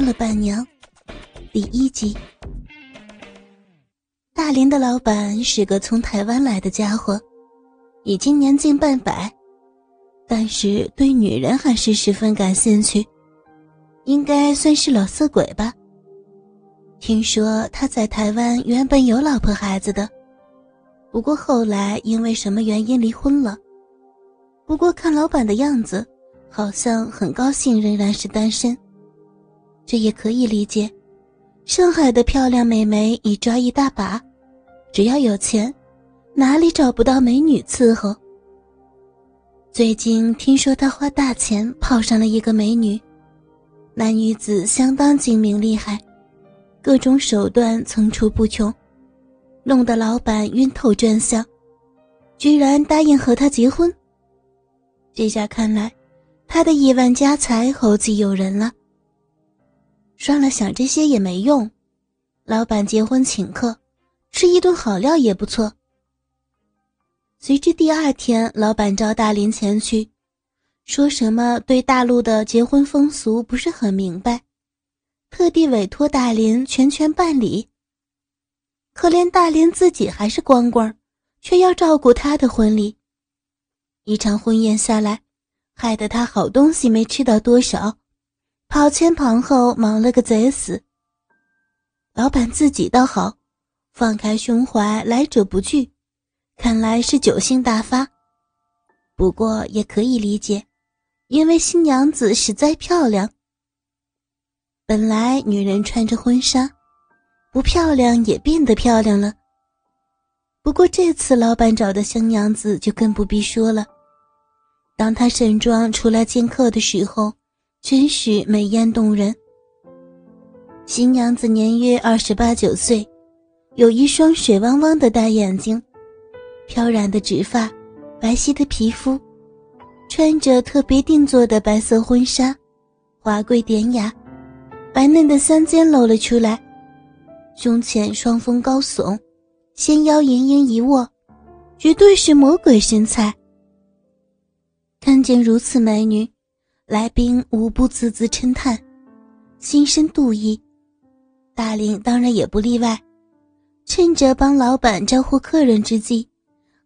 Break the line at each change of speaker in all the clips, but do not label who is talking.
见了伴娘，第一集。大林的老板是个从台湾来的家伙，已经年近半百，但是对女人还是十分感兴趣，应该算是老色鬼吧。听说他在台湾原本有老婆孩子的，不过后来因为什么原因离婚了。不过看老板的样子，好像很高兴仍然是单身。这也可以理解，上海的漂亮美眉一抓一大把，只要有钱，哪里找不到美女伺候？最近听说他花大钱泡上了一个美女，那女子相当精明厉害，各种手段层出不穷，弄得老板晕头转向，居然答应和他结婚。这下看来，他的亿万家财后继有人了。算了，想这些也没用。老板结婚请客，吃一顿好料也不错。随之第二天，老板召大林前去，说什么对大陆的结婚风俗不是很明白，特地委托大林全权办理。可怜大林自己还是光棍，却要照顾他的婚礼。一场婚宴下来，害得他好东西没吃到多少。跑前跑后，忙了个贼死。老板自己倒好，放开胸怀，来者不拒，看来是酒性大发。不过也可以理解，因为新娘子实在漂亮。本来女人穿着婚纱，不漂亮也变得漂亮了。不过这次老板找的新娘子就更不必说了。当她盛装出来见客的时候。真是美艳动人。新娘子年约二十八九岁，有一双水汪汪的大眼睛，飘然的直发，白皙的皮肤，穿着特别定做的白色婚纱，华贵典雅，白嫩的香肩露了出来，胸前双峰高耸，纤腰盈盈一握，绝对是魔鬼身材。看见如此美女。来宾无不啧啧称叹，心生妒意。大林当然也不例外，趁着帮老板招呼客人之际，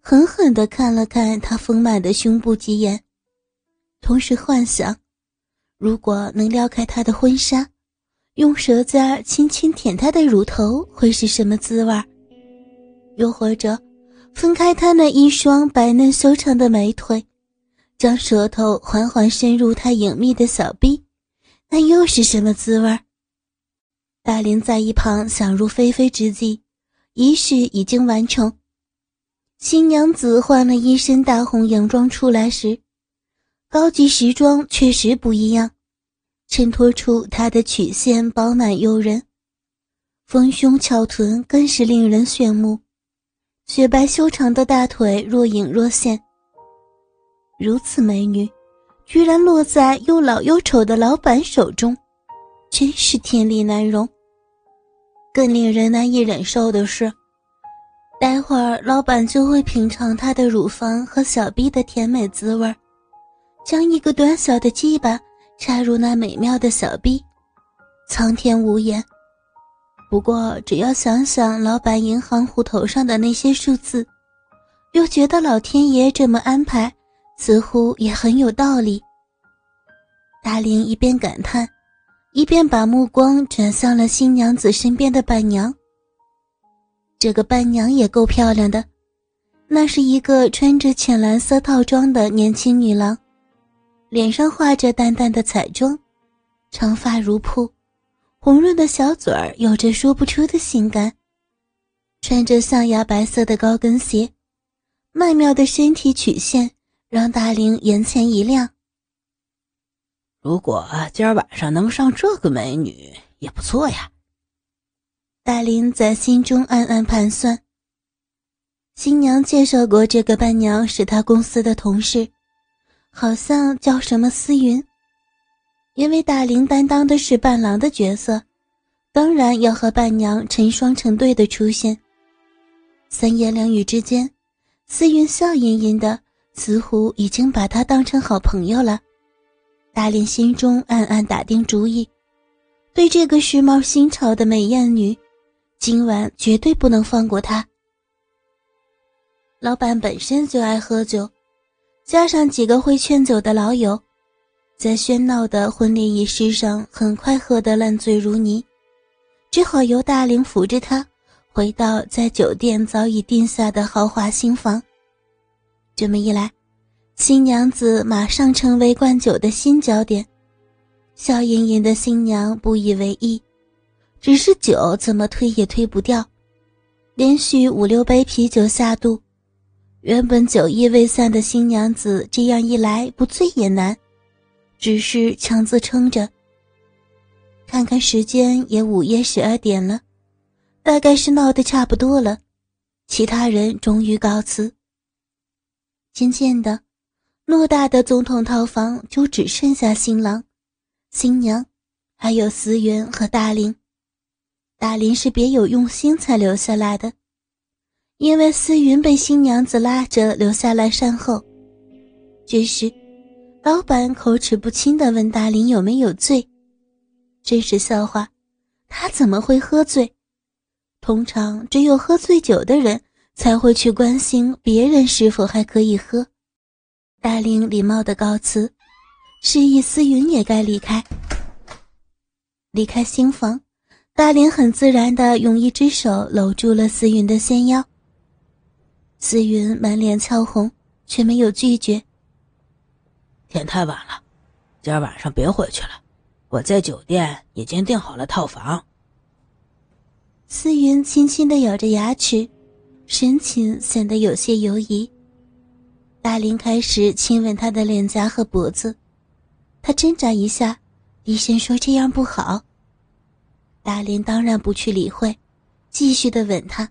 狠狠地看了看他丰满的胸部几眼，同时幻想，如果能撩开他的婚纱，用舌尖轻轻舔他的乳头，会是什么滋味又或者，分开他那一双白嫩修长的美腿。将舌头缓缓伸入他隐秘的小臂，那又是什么滋味？大林在一旁想入非非之际，仪式已经完成。新娘子换了一身大红洋装出来时，高级时装确实不一样，衬托出她的曲线饱满诱人，丰胸翘臀更是令人炫目，雪白修长的大腿若隐若现。如此美女，居然落在又老又丑的老板手中，真是天理难容。更令人难以忍受的是，待会儿老板就会品尝她的乳房和小臂的甜美滋味将一个短小的鸡巴插入那美妙的小臂，苍天无言。不过，只要想想老板银行户头上的那些数字，又觉得老天爷这么安排。似乎也很有道理。大林一边感叹，一边把目光转向了新娘子身边的伴娘。这个伴娘也够漂亮的，那是一个穿着浅蓝色套装的年轻女郎，脸上画着淡淡的彩妆，长发如瀑，红润的小嘴儿有着说不出的性感，穿着象牙白色的高跟鞋，曼妙的身体曲线。让大林眼前一亮。
如果今儿晚上能上这个美女也不错呀。
大林在心中暗暗盘算。新娘介绍过这个伴娘是他公司的同事，好像叫什么思云。因为大林担当的是伴郎的角色，当然要和伴娘成双成对的出现。三言两语之间，思云笑吟吟的。似乎已经把他当成好朋友了，大林心中暗暗打定主意，对这个时髦新潮的美艳女，今晚绝对不能放过她。老板本身就爱喝酒，加上几个会劝酒的老友，在喧闹的婚礼仪式上，很快喝得烂醉如泥，只好由大龄扶着他回到在酒店早已定下的豪华新房。这么一来，新娘子马上成为灌酒的新焦点。笑盈盈的新娘不以为意，只是酒怎么推也推不掉，连续五六杯啤酒下肚，原本酒意未散的新娘子这样一来不醉也难，只是强自撑着。看看时间也午夜十二点了，大概是闹得差不多了，其他人终于告辞。渐渐的，偌大的总统套房就只剩下新郎。新娘，还有思云和大林。大林是别有用心才留下来的，因为思云被新娘子拉着留下来善后。这时，老板口齿不清地问大林有没有醉。真是笑话，他怎么会喝醉？通常只有喝醉酒的人才会去关心别人是否还可以喝。大林礼貌的告辞。示意思云也该离开。离开新房，大林很自然的用一只手搂住了思云的纤腰。思云满脸俏红，却没有拒绝。
天太晚了，今儿晚上别回去了，我在酒店已经订好了套房。
思云轻轻的咬着牙齿，神情显得有些犹疑。大林开始亲吻她的脸颊和脖子。他挣扎一下，低声说：“这样不好。”大林当然不去理会，继续的吻她。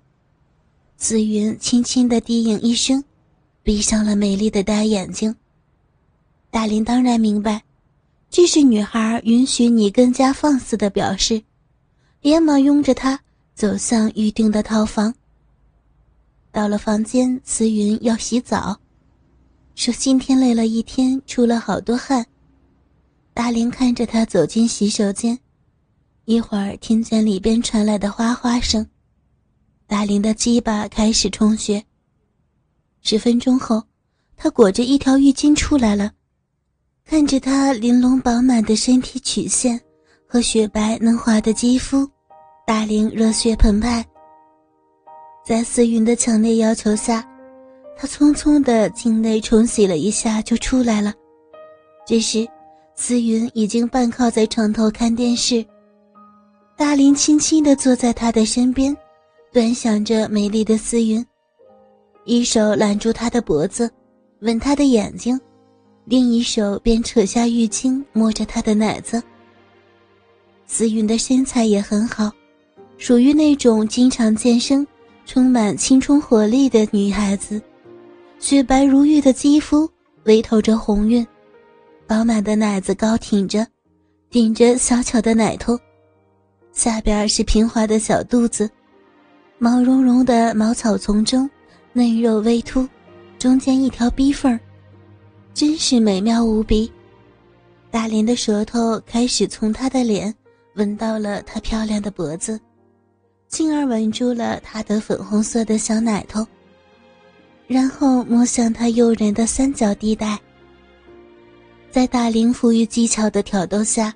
紫云轻轻的低吟一声，闭上了美丽的大眼睛。大林当然明白，这是女孩允许你更加放肆的表示，连忙拥着她走向预定的套房。到了房间，慈云要洗澡，说今天累了一天，出了好多汗。大林看着他走进洗手间，一会儿听见里边传来的哗哗声，大林的鸡巴开始充血。十分钟后，他裹着一条浴巾出来了，看着他玲珑饱满的身体曲线和雪白嫩滑的肌肤，大林热血澎湃。在思云的强烈要求下，他匆匆的进内冲洗了一下就出来了。这时。思云已经半靠在床头看电视，大林轻轻地坐在他的身边，端详着美丽的思云，一手揽住她的脖子，吻她的眼睛，另一手便扯下浴巾摸着她的奶子。思云的身材也很好，属于那种经常健身、充满青春活力的女孩子，雪白如玉的肌肤微透着红晕。饱满的奶子高挺着，顶着小巧的奶头，下边是平滑的小肚子，毛茸茸的茅草丛中嫩肉微凸，中间一条逼缝真是美妙无比。大林的舌头开始从她的脸吻到了她漂亮的脖子，进而吻住了她的粉红色的小奶头，然后摸向她诱人的三角地带。在大林富裕技巧的挑逗下，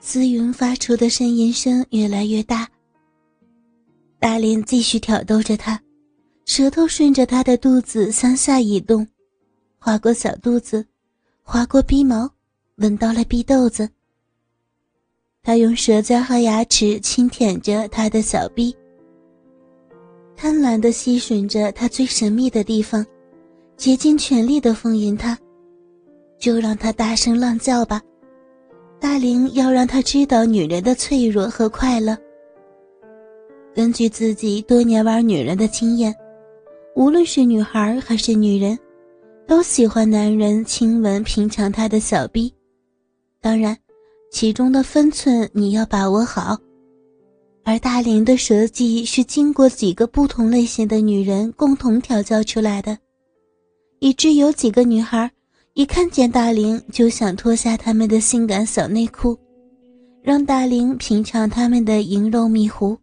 思云发出的呻吟声越来越大。大林继续挑逗着她，舌头顺着她的肚子向下移动，划过小肚子，划过鼻毛，吻到了鼻豆子。他用舌尖和牙齿轻舔着她的小臂，贪婪地吸吮着她最神秘的地方，竭尽全力地丰盈她。就让他大声浪叫吧，大林要让他知道女人的脆弱和快乐。根据自己多年玩女人的经验，无论是女孩还是女人，都喜欢男人亲吻品尝她的小臂。当然，其中的分寸你要把握好。而大林的舌技是经过几个不同类型的女人共同调教出来的，以致有几个女孩。一看见大林就想脱下他们的性感小内裤，让大林品尝他们的银肉蜜糊。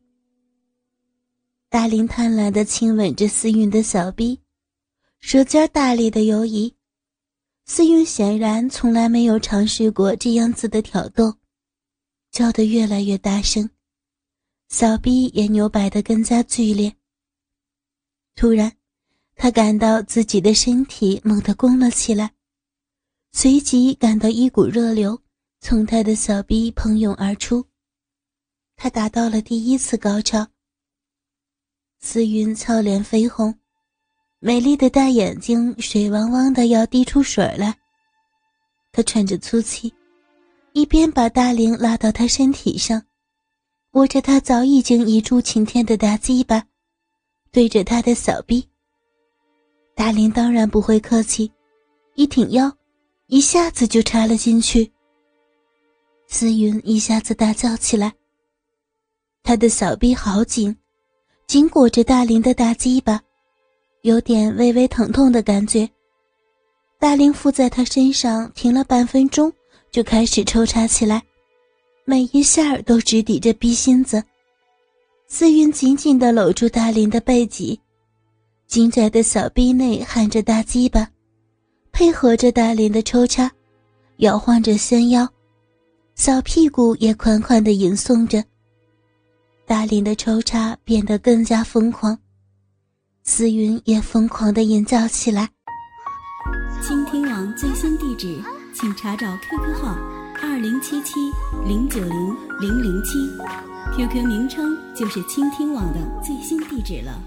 大林贪婪的亲吻着思韵的小臂，舌尖大力的游移。思云显然从来没有尝试过这样子的挑逗，叫得越来越大声，小臂也扭摆得更加剧烈。突然，他感到自己的身体猛地弓了起来，随即感到一股热流从他的小臂喷涌而出，他达到了第一次高潮。思云俏脸绯红，美丽的大眼睛水汪汪的，要滴出水来。她喘着粗气，一边把大玲拉到他身体上，握着他早已经一柱擎天的大鸡巴，对着他的小臂。大玲当然不会客气，一挺腰，一下子就插了进去。思云一下子大叫起来，他的小臂好紧。紧裹着大林的大鸡巴，有点微微疼痛的感觉。大林附在他身上停了半分钟，就开始抽插起来，每一下都直抵着逼心子。思云紧紧地搂住大林的背脊，紧窄的小臂内含着大鸡巴，配合着大林的抽插，摇晃着纤腰，小屁股也款款地吟诵着。大林的抽插变得更加疯狂，思云也疯狂的吟叫起来。
倾听网最新地址，请查找 QQ 号二零七七零九零零零七，QQ 名称就是倾听网的最新地址了。